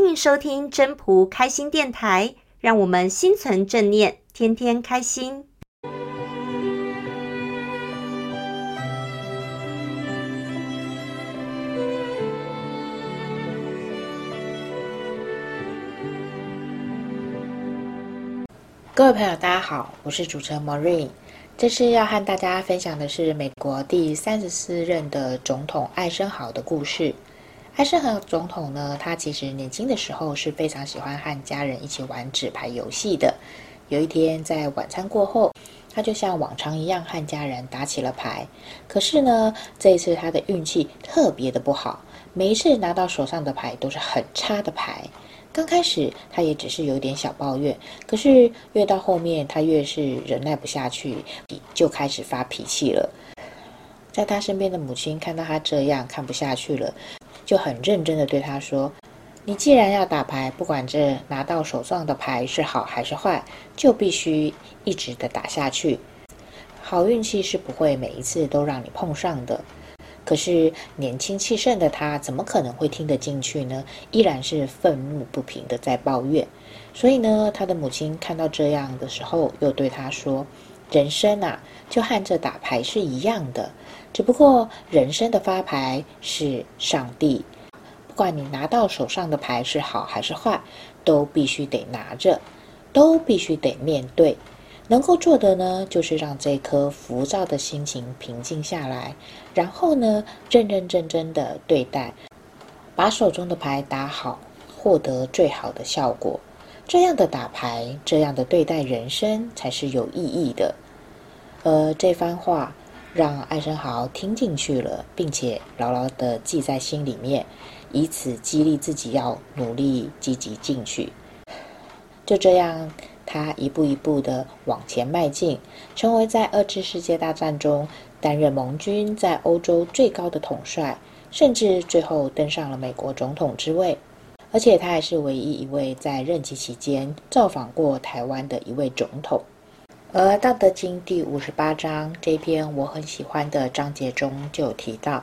欢迎收听真朴开心电台，让我们心存正念，天天开心。各位朋友，大家好，我是主持人 Maureen。这次要和大家分享的是美国第三十四任的总统艾森豪的故事。艾森豪总统呢，他其实年轻的时候是非常喜欢和家人一起玩纸牌游戏的。有一天在晚餐过后，他就像往常一样和家人打起了牌。可是呢，这一次他的运气特别的不好，每一次拿到手上的牌都是很差的牌。刚开始他也只是有点小抱怨，可是越到后面他越是忍耐不下去，就开始发脾气了。在他身边的母亲看到他这样，看不下去了，就很认真的对他说：“你既然要打牌，不管这拿到手上的牌是好还是坏，就必须一直的打下去。好运气是不会每一次都让你碰上的。”可是年轻气盛的他怎么可能会听得进去呢？依然是愤怒不平的在抱怨。所以呢，他的母亲看到这样的时候，又对他说：“人生啊，就和这打牌是一样的，只不过人生的发牌是上帝。不管你拿到手上的牌是好还是坏，都必须得拿着，都必须得面对。”能够做的呢，就是让这颗浮躁的心情平静下来，然后呢，认认真真的对待，把手中的牌打好，获得最好的效果。这样的打牌，这样的对待人生，才是有意义的。而这番话让艾森豪听进去了，并且牢牢地记在心里面，以此激励自己要努力积极进取。就这样。他一步一步地往前迈进，成为在二次世界大战中担任盟军在欧洲最高的统帅，甚至最后登上了美国总统之位。而且他还是唯一一位在任期期间造访过台湾的一位总统。而《道德经》第五十八章这篇我很喜欢的章节中就有提到：“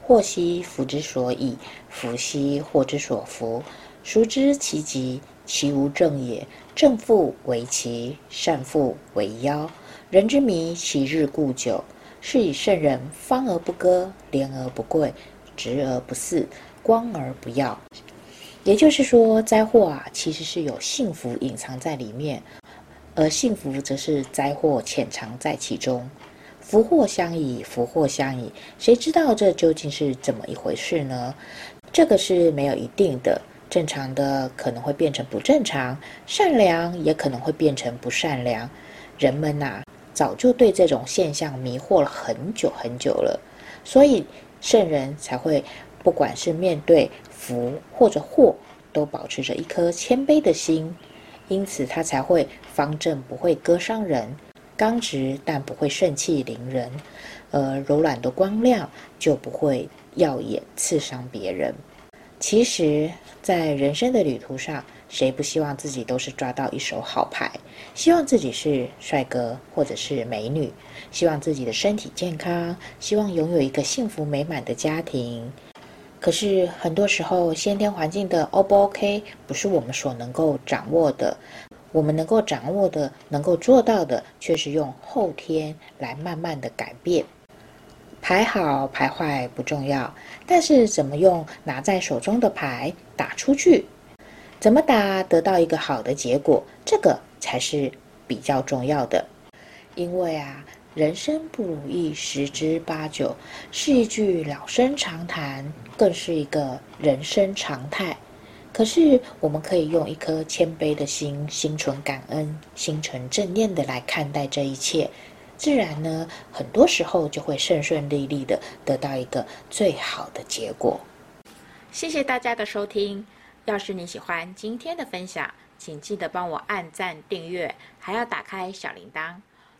祸兮福之所倚，福兮祸之所伏。孰知其极？其无正也。”正复为奇，善复为妖。人之迷，其日固久。是以圣人方而不割，廉而不贵，直而不肆，光而不耀。也就是说，灾祸啊，其实是有幸福隐藏在里面，而幸福则是灾祸潜藏在其中。福祸相倚，福祸相倚，谁知道这究竟是怎么一回事呢？这个是没有一定的。正常的可能会变成不正常，善良也可能会变成不善良。人们呐、早就对这种现象迷惑了很久很久了，所以圣人才会，不管是面对福或者祸，都保持着一颗谦卑的心。因此，他才会方正不会割伤人，刚直但不会盛气凌人，而柔软的光亮就不会耀眼刺伤别人。其实，在人生的旅途上，谁不希望自己都是抓到一手好牌？希望自己是帅哥或者是美女，希望自己的身体健康，希望拥有一个幸福美满的家庭。可是很多时候，先天环境的 O 不 OK，不是我们所能够掌握的。我们能够掌握的、能够做到的，却是用后天来慢慢的改变。牌好牌坏不重要，但是怎么用拿在手中的牌打出去，怎么打得到一个好的结果，这个才是比较重要的。因为啊，人生不如意十之八九，是一句老生常谈，更是一个人生常态。可是我们可以用一颗谦卑的心，心存感恩，心存正念的来看待这一切。自然呢，很多时候就会顺顺利利的得到一个最好的结果。谢谢大家的收听。要是你喜欢今天的分享，请记得帮我按赞、订阅，还要打开小铃铛。